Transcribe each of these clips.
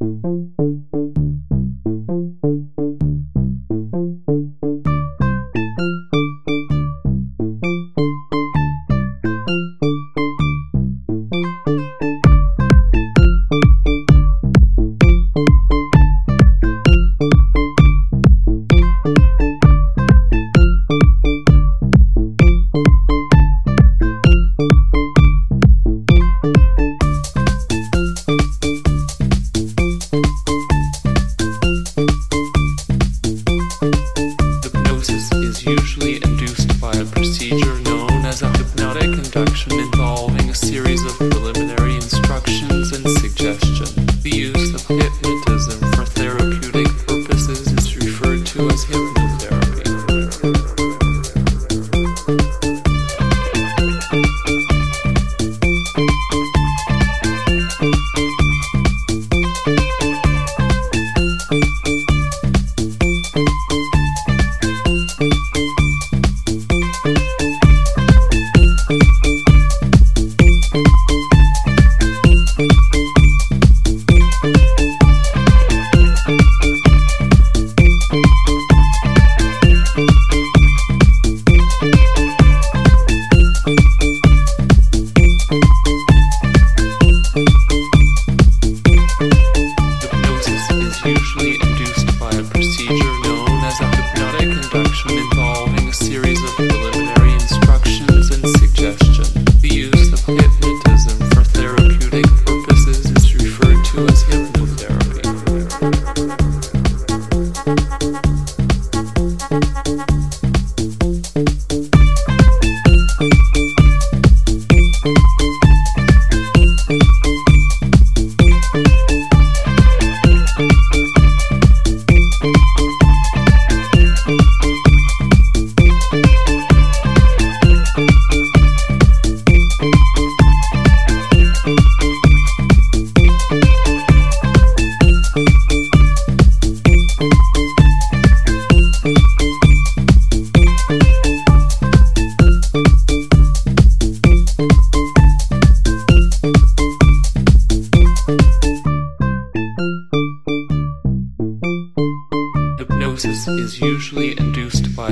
Hypnosis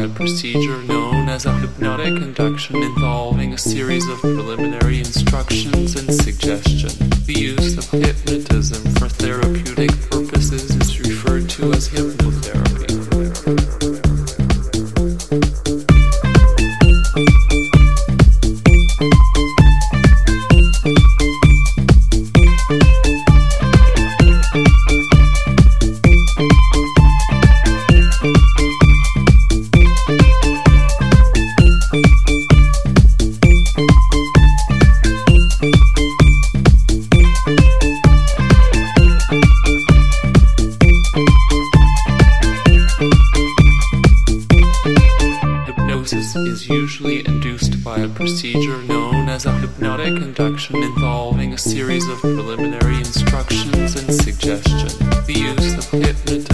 a procedure known as a hypnotic induction involving a series of preliminary instructions and suggestion. The use of hypnotism for therapeutic purposes is referred to as hypnotherapy. Hypnosis is usually induced by a procedure known as a hypnotic induction involving a series of preliminary instructions and suggestion. The use of hypnotism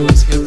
who's who.